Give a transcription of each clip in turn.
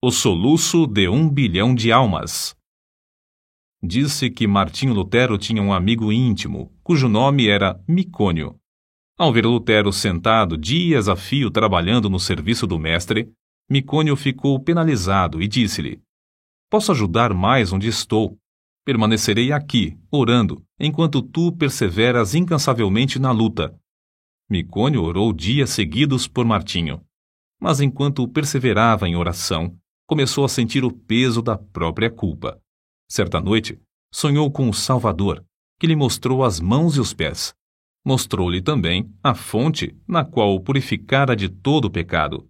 O soluço de um bilhão de almas. Disse que Martinho Lutero tinha um amigo íntimo, cujo nome era Micônio. Ao ver Lutero sentado dias a fio trabalhando no serviço do mestre, Micônio ficou penalizado e disse-lhe: Posso ajudar mais onde estou. Permanecerei aqui, orando, enquanto tu perseveras incansavelmente na luta. Micônio orou dias seguidos por Martinho. Mas enquanto perseverava em oração, começou a sentir o peso da própria culpa. Certa noite, sonhou com o Salvador, que lhe mostrou as mãos e os pés. Mostrou-lhe também a fonte na qual o purificara de todo o pecado.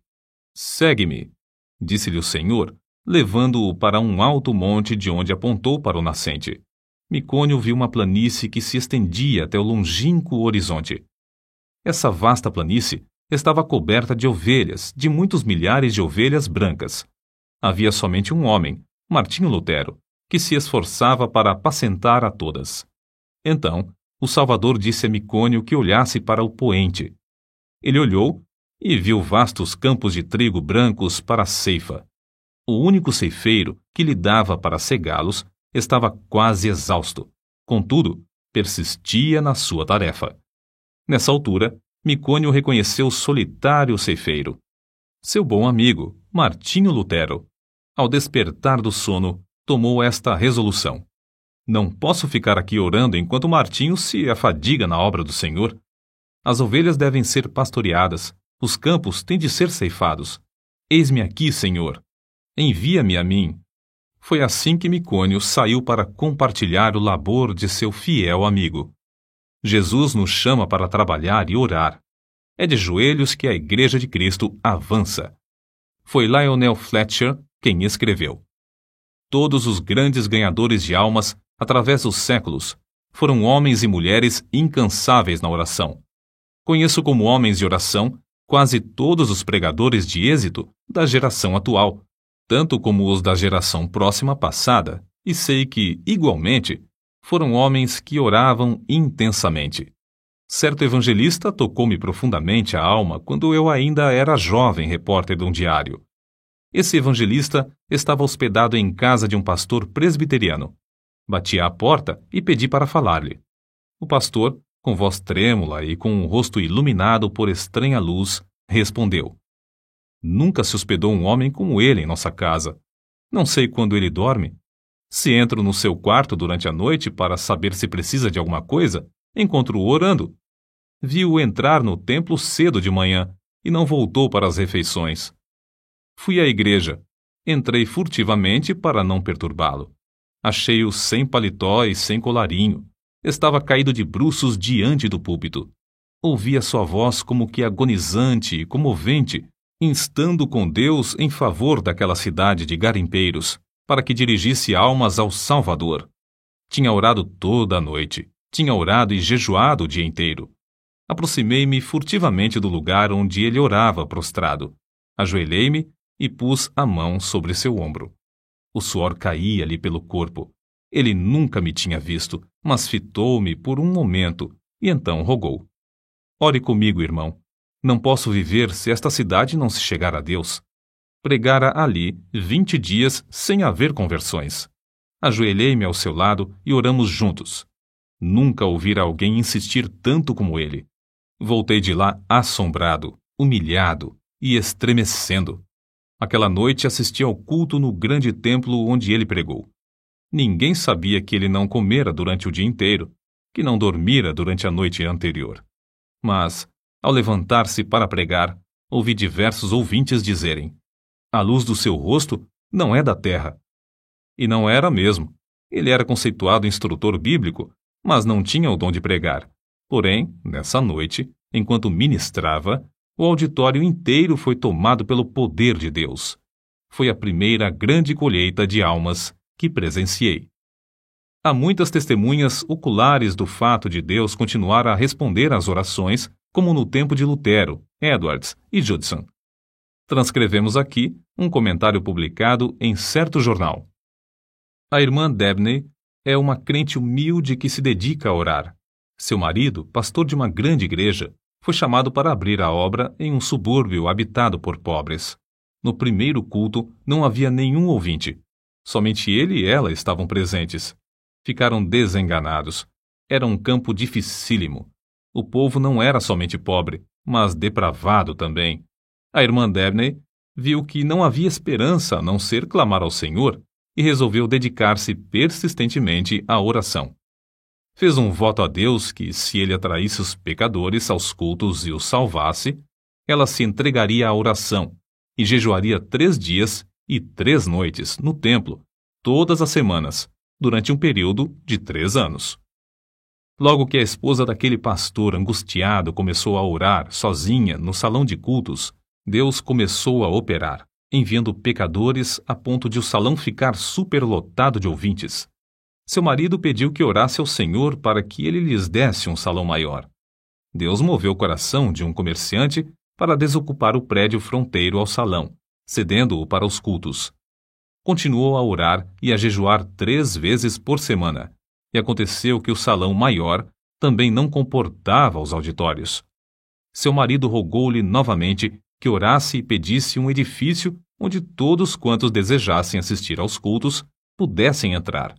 Segue-me, disse-lhe o Senhor, levando-o para um alto monte de onde apontou para o nascente. Micônio viu uma planície que se estendia até o longínquo horizonte. Essa vasta planície estava coberta de ovelhas, de muitos milhares de ovelhas brancas havia somente um homem, Martinho Lutero, que se esforçava para apacentar a todas. Então, o Salvador disse a Micônio que olhasse para o poente. Ele olhou e viu vastos campos de trigo brancos para a ceifa. O único ceifeiro que lhe dava para cegá-los estava quase exausto. Contudo, persistia na sua tarefa. Nessa altura, Micônio reconheceu o solitário ceifeiro. Seu bom amigo, Martinho Lutero, ao despertar do sono, tomou esta resolução: Não posso ficar aqui orando enquanto Martinho se afadiga na obra do Senhor. As ovelhas devem ser pastoreadas, os campos têm de ser ceifados. Eis-me aqui, Senhor. Envia-me a mim. Foi assim que Micônio saiu para compartilhar o labor de seu fiel amigo. Jesus nos chama para trabalhar e orar. É de joelhos que a Igreja de Cristo avança. Foi Lionel Fletcher quem escreveu. Todos os grandes ganhadores de almas, através dos séculos, foram homens e mulheres incansáveis na oração. Conheço como homens de oração quase todos os pregadores de êxito da geração atual, tanto como os da geração próxima passada, e sei que, igualmente, foram homens que oravam intensamente. Certo evangelista tocou-me profundamente a alma quando eu ainda era jovem repórter de um diário. Esse evangelista estava hospedado em casa de um pastor presbiteriano. Bati à porta e pedi para falar-lhe. O pastor, com voz trêmula e com o um rosto iluminado por estranha luz, respondeu: Nunca se hospedou um homem como ele em nossa casa. Não sei quando ele dorme. Se entro no seu quarto durante a noite para saber se precisa de alguma coisa, encontro-o orando. Vi-o entrar no templo cedo de manhã e não voltou para as refeições. Fui à igreja. Entrei furtivamente para não perturbá-lo. Achei-o sem paletó e sem colarinho. Estava caído de bruços diante do púlpito. Ouvi a sua voz como que agonizante e comovente, instando com Deus em favor daquela cidade de garimpeiros, para que dirigisse almas ao Salvador. Tinha orado toda a noite, tinha orado e jejuado o dia inteiro. Aproximei-me furtivamente do lugar onde ele orava prostrado. Ajoelhei-me e pus a mão sobre seu ombro. O suor caía-lhe pelo corpo. Ele nunca me tinha visto, mas fitou-me por um momento e então rogou: Ore comigo, irmão. Não posso viver se esta cidade não se chegar a Deus. Pregara ali vinte dias sem haver conversões. Ajoelhei-me ao seu lado e oramos juntos. Nunca ouvira alguém insistir tanto como ele. Voltei de lá assombrado, humilhado e estremecendo. Aquela noite assisti ao culto no grande templo onde ele pregou. Ninguém sabia que ele não comera durante o dia inteiro, que não dormira durante a noite anterior. Mas, ao levantar-se para pregar, ouvi diversos ouvintes dizerem: A luz do seu rosto não é da terra. E não era mesmo. Ele era conceituado instrutor bíblico, mas não tinha o dom de pregar. Porém, nessa noite, enquanto ministrava, o auditório inteiro foi tomado pelo poder de Deus. Foi a primeira grande colheita de almas que presenciei. Há muitas testemunhas oculares do fato de Deus continuar a responder às orações, como no tempo de Lutero, Edwards e Judson. Transcrevemos aqui um comentário publicado em certo jornal. A irmã Debney é uma crente humilde que se dedica a orar. Seu marido, pastor de uma grande igreja, foi chamado para abrir a obra em um subúrbio habitado por pobres. No primeiro culto não havia nenhum ouvinte. Somente ele e ela estavam presentes. Ficaram desenganados. Era um campo dificílimo. O povo não era somente pobre, mas depravado também. A irmã Debney viu que não havia esperança a não ser clamar ao Senhor e resolveu dedicar-se persistentemente à oração. Fez um voto a Deus que, se ele atraísse os pecadores aos cultos e os salvasse, ela se entregaria à oração e jejuaria três dias e três noites no templo, todas as semanas, durante um período de três anos. Logo que a esposa daquele pastor angustiado começou a orar sozinha no salão de cultos, Deus começou a operar, enviando pecadores a ponto de o salão ficar superlotado de ouvintes. Seu marido pediu que orasse ao Senhor para que ele lhes desse um salão maior. Deus moveu o coração de um comerciante para desocupar o prédio fronteiro ao salão, cedendo-o para os cultos. Continuou a orar e a jejuar três vezes por semana, e aconteceu que o salão maior também não comportava os auditórios. Seu marido rogou-lhe novamente que orasse e pedisse um edifício onde todos quantos desejassem assistir aos cultos pudessem entrar.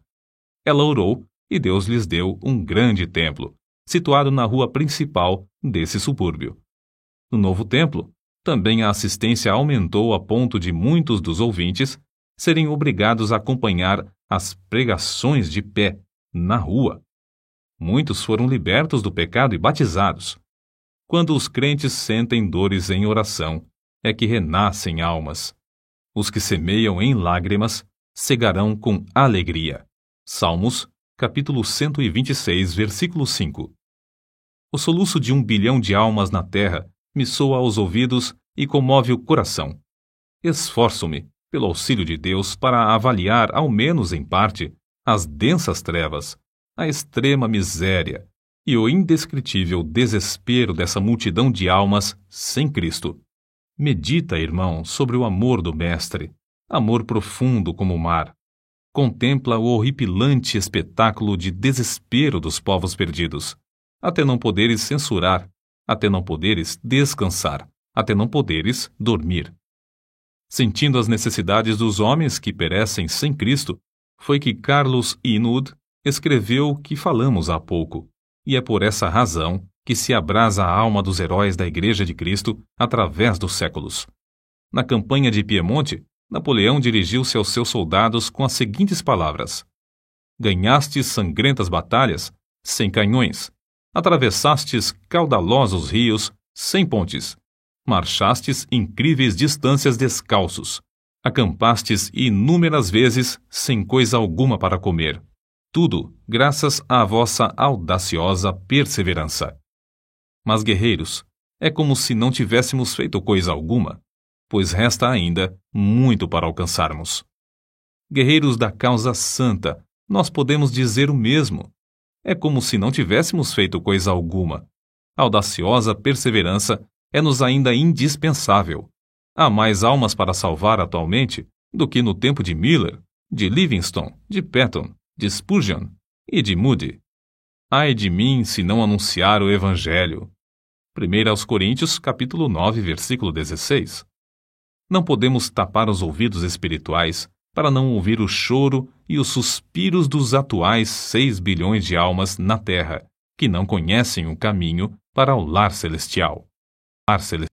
Ela orou e Deus lhes deu um grande templo, situado na rua principal desse subúrbio. No novo templo, também a assistência aumentou a ponto de muitos dos ouvintes serem obrigados a acompanhar as pregações de pé, na rua. Muitos foram libertos do pecado e batizados. Quando os crentes sentem dores em oração, é que renascem almas. Os que semeiam em lágrimas cegarão com alegria. Salmos, capítulo 126, versículo 5. O soluço de um bilhão de almas na terra me soa aos ouvidos e comove o coração. Esforço-me, pelo auxílio de Deus, para avaliar, ao menos em parte, as densas trevas, a extrema miséria e o indescritível desespero dessa multidão de almas sem Cristo. Medita, irmão, sobre o amor do Mestre, amor profundo como o mar, contempla o horripilante espetáculo de desespero dos povos perdidos, até não poderes censurar, até não poderes descansar, até não poderes dormir. Sentindo as necessidades dos homens que perecem sem Cristo, foi que Carlos Inud escreveu o que falamos há pouco, e é por essa razão que se abrasa a alma dos heróis da Igreja de Cristo através dos séculos. Na campanha de Piemonte, Napoleão dirigiu-se aos seus soldados com as seguintes palavras: Ganhastes sangrentas batalhas sem canhões, atravessastes caudalosos rios sem pontes, marchastes incríveis distâncias descalços, acampastes inúmeras vezes sem coisa alguma para comer. Tudo graças à vossa audaciosa perseverança. Mas, guerreiros, é como se não tivéssemos feito coisa alguma pois resta ainda muito para alcançarmos. Guerreiros da causa santa, nós podemos dizer o mesmo. É como se não tivéssemos feito coisa alguma. Audaciosa perseverança é-nos ainda indispensável. Há mais almas para salvar atualmente do que no tempo de Miller, de Livingstone, de Patton, de Spurgeon e de Moody. Ai de mim se não anunciar o Evangelho. 1 aos Coríntios, capítulo 9, versículo 16. Não podemos tapar os ouvidos espirituais para não ouvir o choro e os suspiros dos atuais seis bilhões de almas na Terra, que não conhecem o caminho para o lar celestial. Lar celestial.